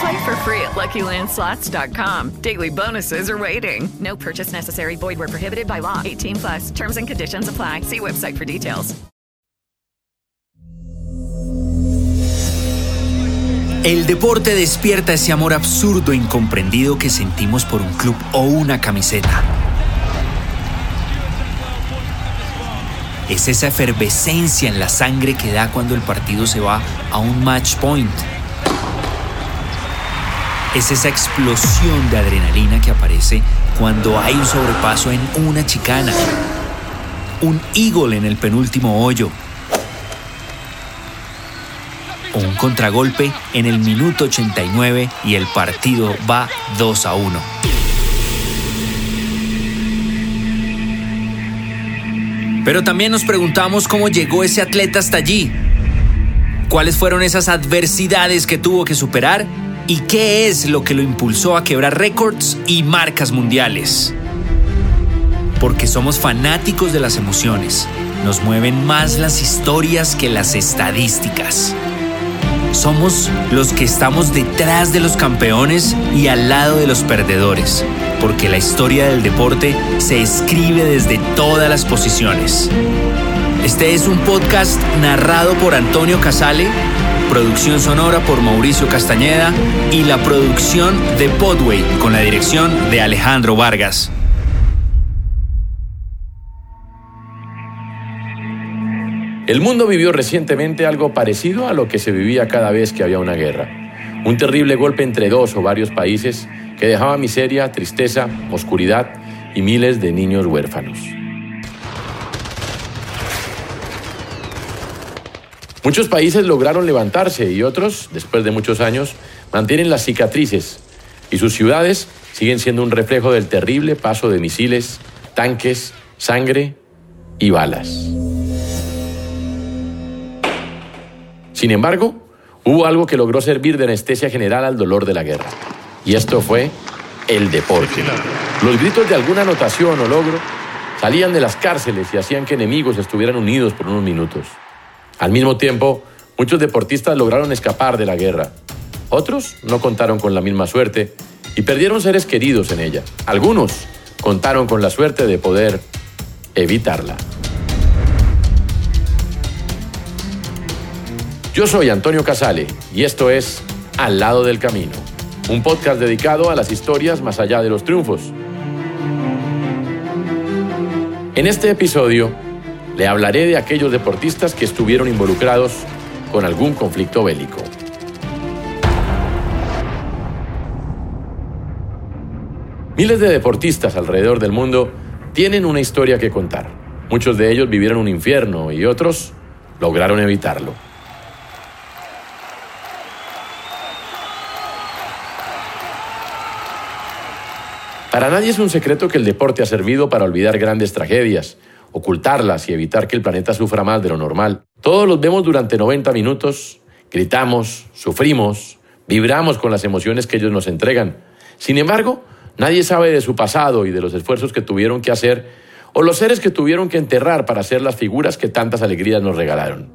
Play for free at LuckyLandSlots.com. Daily bonuses are waiting. No purchase necessary. Void where prohibited by law. 18 plus. Terms and conditions apply. See website for details. El deporte despierta ese amor absurdo e incomprendido que sentimos por un club o una camiseta. Es esa efervescencia en la sangre que da cuando el partido se va a un match point. Es esa explosión de adrenalina que aparece cuando hay un sobrepaso en una chicana. Un eagle en el penúltimo hoyo. O un contragolpe en el minuto 89 y el partido va 2 a 1. Pero también nos preguntamos cómo llegó ese atleta hasta allí. ¿Cuáles fueron esas adversidades que tuvo que superar? ¿Y qué es lo que lo impulsó a quebrar récords y marcas mundiales? Porque somos fanáticos de las emociones. Nos mueven más las historias que las estadísticas. Somos los que estamos detrás de los campeones y al lado de los perdedores, porque la historia del deporte se escribe desde todas las posiciones. Este es un podcast narrado por Antonio Casale, producción sonora por Mauricio Castañeda y la producción de Podway con la dirección de Alejandro Vargas. El mundo vivió recientemente algo parecido a lo que se vivía cada vez que había una guerra. Un terrible golpe entre dos o varios países que dejaba miseria, tristeza, oscuridad y miles de niños huérfanos. Muchos países lograron levantarse y otros, después de muchos años, mantienen las cicatrices y sus ciudades siguen siendo un reflejo del terrible paso de misiles, tanques, sangre y balas. Sin embargo, hubo algo que logró servir de anestesia general al dolor de la guerra. Y esto fue el deporte. Los gritos de alguna anotación o logro salían de las cárceles y hacían que enemigos estuvieran unidos por unos minutos. Al mismo tiempo, muchos deportistas lograron escapar de la guerra. Otros no contaron con la misma suerte y perdieron seres queridos en ella. Algunos contaron con la suerte de poder evitarla. Yo soy Antonio Casale y esto es Al lado del camino, un podcast dedicado a las historias más allá de los triunfos. En este episodio le hablaré de aquellos deportistas que estuvieron involucrados con algún conflicto bélico. Miles de deportistas alrededor del mundo tienen una historia que contar. Muchos de ellos vivieron un infierno y otros lograron evitarlo. Para nadie es un secreto que el deporte ha servido para olvidar grandes tragedias, ocultarlas y evitar que el planeta sufra más de lo normal. Todos los vemos durante 90 minutos, gritamos, sufrimos, vibramos con las emociones que ellos nos entregan. Sin embargo, nadie sabe de su pasado y de los esfuerzos que tuvieron que hacer o los seres que tuvieron que enterrar para ser las figuras que tantas alegrías nos regalaron.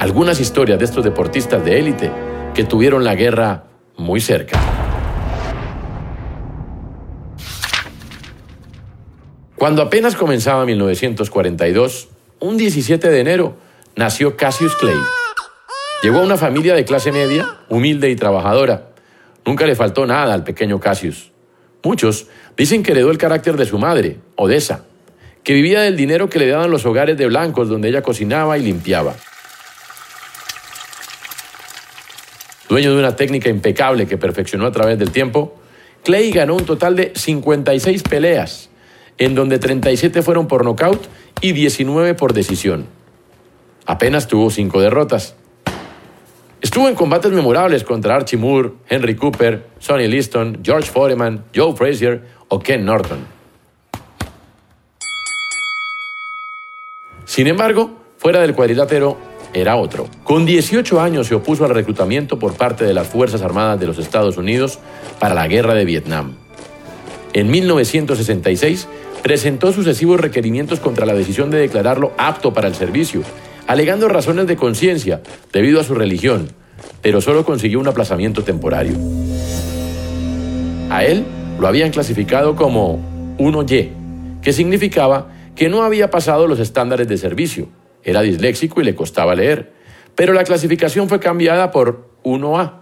Algunas historias de estos deportistas de élite que tuvieron la guerra muy cerca. Cuando apenas comenzaba 1942, un 17 de enero, nació Cassius Clay. Llegó a una familia de clase media, humilde y trabajadora. Nunca le faltó nada al pequeño Cassius. Muchos dicen que heredó el carácter de su madre, Odessa, que vivía del dinero que le daban los hogares de blancos donde ella cocinaba y limpiaba. Dueño de una técnica impecable que perfeccionó a través del tiempo, Clay ganó un total de 56 peleas, en donde 37 fueron por nocaut y 19 por decisión. Apenas tuvo 5 derrotas. Estuvo en combates memorables contra Archie Moore, Henry Cooper, Sonny Liston, George Foreman, Joe Frazier o Ken Norton. Sin embargo, fuera del cuadrilátero era otro. Con 18 años se opuso al reclutamiento por parte de las Fuerzas Armadas de los Estados Unidos para la Guerra de Vietnam. En 1966 presentó sucesivos requerimientos contra la decisión de declararlo apto para el servicio alegando razones de conciencia debido a su religión, pero solo consiguió un aplazamiento temporario. A él lo habían clasificado como 1Y, que significaba que no había pasado los estándares de servicio, era disléxico y le costaba leer, pero la clasificación fue cambiada por 1A,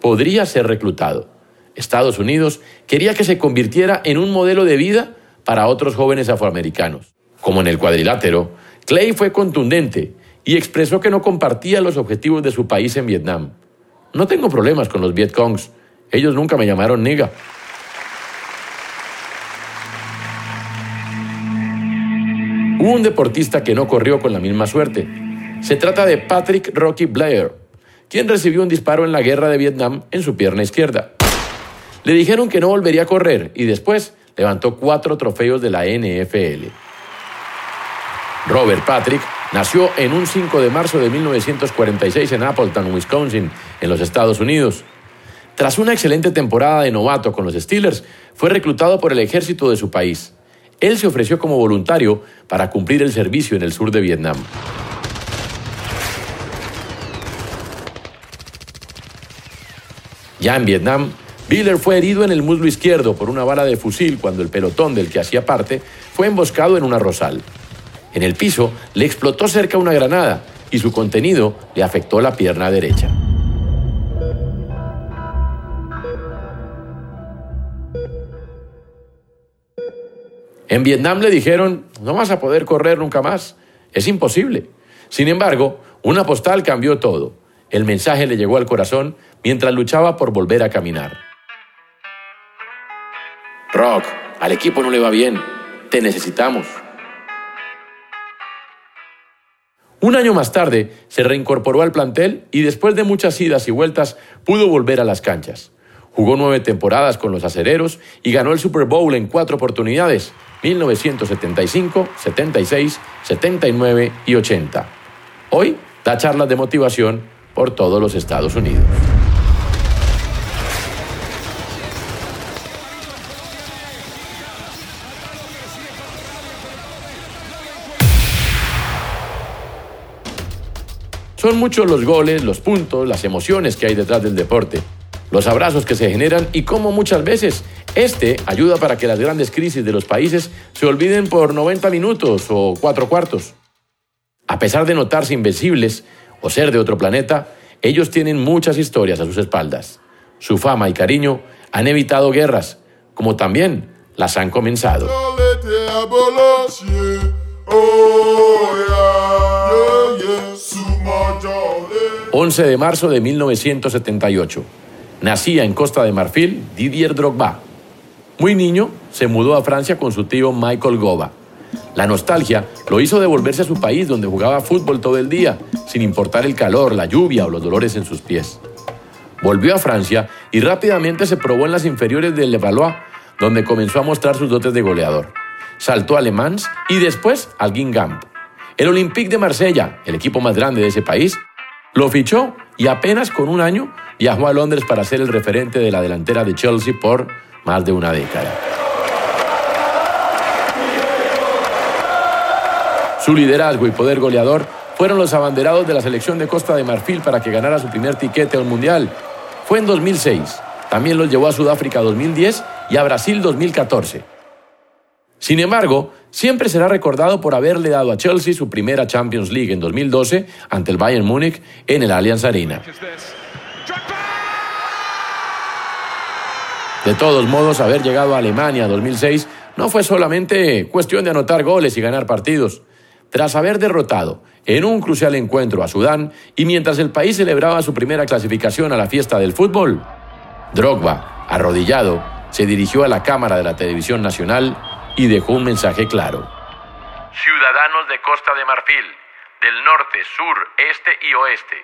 podría ser reclutado. Estados Unidos quería que se convirtiera en un modelo de vida para otros jóvenes afroamericanos. Como en el cuadrilátero, Clay fue contundente y expresó que no compartía los objetivos de su país en Vietnam. No tengo problemas con los Vietcongs. Ellos nunca me llamaron nigga. Hubo un deportista que no corrió con la misma suerte. Se trata de Patrick Rocky Blair, quien recibió un disparo en la guerra de Vietnam en su pierna izquierda. Le dijeron que no volvería a correr y después levantó cuatro trofeos de la NFL. Robert Patrick nació en un 5 de marzo de 1946 en Appleton, Wisconsin, en los Estados Unidos. Tras una excelente temporada de novato con los Steelers, fue reclutado por el ejército de su país. Él se ofreció como voluntario para cumplir el servicio en el sur de Vietnam. Ya en Vietnam, Biller fue herido en el muslo izquierdo por una bala de fusil cuando el pelotón del que hacía parte fue emboscado en una rosal. En el piso le explotó cerca una granada y su contenido le afectó la pierna derecha. En Vietnam le dijeron, no vas a poder correr nunca más, es imposible. Sin embargo, una postal cambió todo. El mensaje le llegó al corazón mientras luchaba por volver a caminar. Rock, al equipo no le va bien, te necesitamos. Un año más tarde se reincorporó al plantel y después de muchas idas y vueltas pudo volver a las canchas. Jugó nueve temporadas con los acereros y ganó el Super Bowl en cuatro oportunidades, 1975, 76, 79 y 80. Hoy da charlas de motivación por todos los Estados Unidos. Son muchos los goles, los puntos, las emociones que hay detrás del deporte, los abrazos que se generan y cómo muchas veces este ayuda para que las grandes crisis de los países se olviden por 90 minutos o cuatro cuartos. A pesar de notarse invencibles o ser de otro planeta, ellos tienen muchas historias a sus espaldas. Su fama y cariño han evitado guerras, como también las han comenzado. 11 de marzo de 1978. Nacía en Costa de Marfil Didier Drogba. Muy niño, se mudó a Francia con su tío Michael Goba. La nostalgia lo hizo devolverse a su país donde jugaba fútbol todo el día, sin importar el calor, la lluvia o los dolores en sus pies. Volvió a Francia y rápidamente se probó en las inferiores del Levallois, donde comenzó a mostrar sus dotes de goleador. Saltó a Le Mans y después al Guingamp. El Olympique de Marsella, el equipo más grande de ese país, lo fichó y apenas con un año viajó a Londres para ser el referente de la delantera de Chelsea por más de una década. Su liderazgo y poder goleador fueron los abanderados de la selección de Costa de Marfil para que ganara su primer tiquete al Mundial. Fue en 2006. También los llevó a Sudáfrica 2010 y a Brasil 2014. Sin embargo, siempre será recordado por haberle dado a Chelsea su primera Champions League en 2012 ante el Bayern Múnich en el Allianz Arena. De todos modos, haber llegado a Alemania en 2006 no fue solamente cuestión de anotar goles y ganar partidos. Tras haber derrotado en un crucial encuentro a Sudán y mientras el país celebraba su primera clasificación a la fiesta del fútbol, Drogba, arrodillado, se dirigió a la cámara de la televisión nacional y dejó un mensaje claro. Ciudadanos de Costa de Marfil, del norte, sur, este y oeste,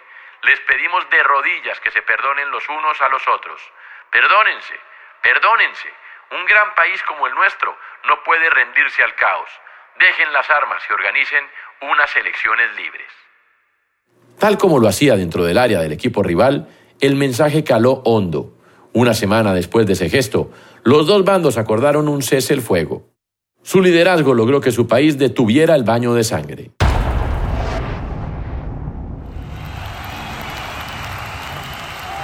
les pedimos de rodillas que se perdonen los unos a los otros. Perdónense, perdónense. Un gran país como el nuestro no puede rendirse al caos. Dejen las armas y organicen unas elecciones libres. Tal como lo hacía dentro del área del equipo rival, el mensaje caló hondo. Una semana después de ese gesto, los dos bandos acordaron un cese el fuego. Su liderazgo logró que su país detuviera el baño de sangre.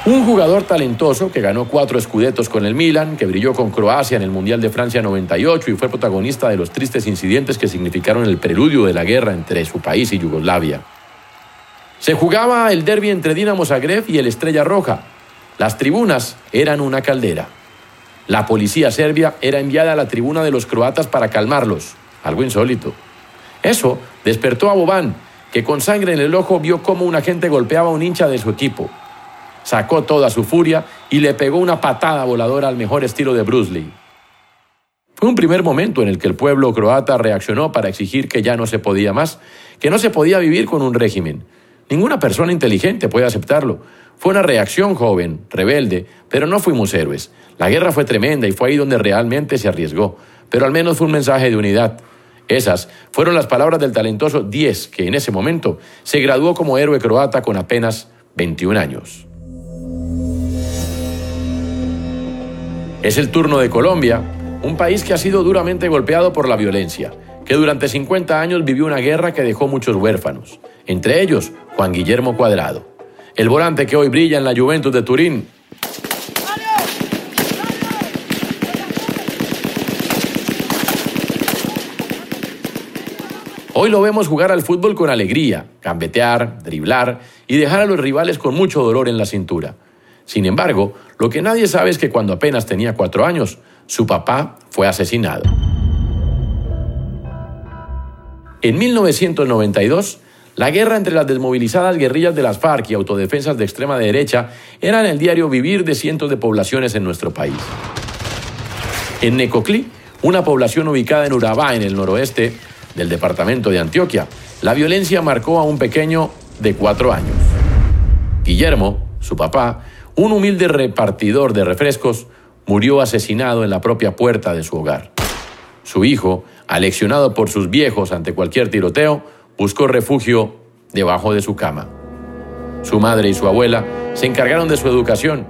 Un jugador talentoso que ganó cuatro escudetos con el Milan, que brilló con Croacia en el Mundial de Francia 98 y fue protagonista de los tristes incidentes que significaron el preludio de la guerra entre su país y Yugoslavia. Se jugaba el derby entre Dinamo Zagreb y el Estrella Roja. Las tribunas eran una caldera. La policía serbia era enviada a la tribuna de los croatas para calmarlos, algo insólito. Eso despertó a Boban, que con sangre en el ojo vio cómo un agente golpeaba a un hincha de su equipo sacó toda su furia y le pegó una patada voladora al mejor estilo de Bruce Lee. Fue un primer momento en el que el pueblo croata reaccionó para exigir que ya no se podía más, que no se podía vivir con un régimen. Ninguna persona inteligente puede aceptarlo. Fue una reacción joven, rebelde, pero no fuimos héroes. La guerra fue tremenda y fue ahí donde realmente se arriesgó, pero al menos fue un mensaje de unidad. Esas fueron las palabras del talentoso Diez, que en ese momento se graduó como héroe croata con apenas 21 años. Es el turno de Colombia, un país que ha sido duramente golpeado por la violencia, que durante 50 años vivió una guerra que dejó muchos huérfanos, entre ellos Juan Guillermo Cuadrado, el volante que hoy brilla en la Juventus de Turín. Hoy lo vemos jugar al fútbol con alegría, gambetear, driblar y dejar a los rivales con mucho dolor en la cintura. Sin embargo, lo que nadie sabe es que cuando apenas tenía cuatro años, su papá fue asesinado. En 1992, la guerra entre las desmovilizadas guerrillas de las FARC y autodefensas de extrema derecha era en el diario vivir de cientos de poblaciones en nuestro país. En Necoclí, una población ubicada en Urabá, en el noroeste del departamento de Antioquia, la violencia marcó a un pequeño de cuatro años. Guillermo, su papá, un humilde repartidor de refrescos murió asesinado en la propia puerta de su hogar. Su hijo, aleccionado por sus viejos ante cualquier tiroteo, buscó refugio debajo de su cama. Su madre y su abuela se encargaron de su educación.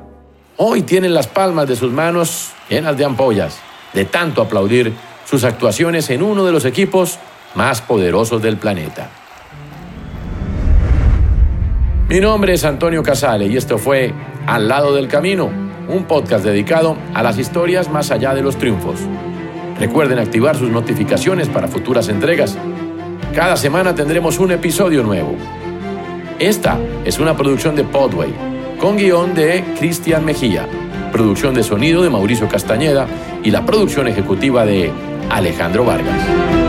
Hoy tienen las palmas de sus manos llenas de ampollas, de tanto aplaudir sus actuaciones en uno de los equipos más poderosos del planeta. Mi nombre es Antonio Casale y esto fue Al lado del camino, un podcast dedicado a las historias más allá de los triunfos. Recuerden activar sus notificaciones para futuras entregas. Cada semana tendremos un episodio nuevo. Esta es una producción de Podway, con guion de Cristian Mejía, producción de sonido de Mauricio Castañeda y la producción ejecutiva de Alejandro Vargas.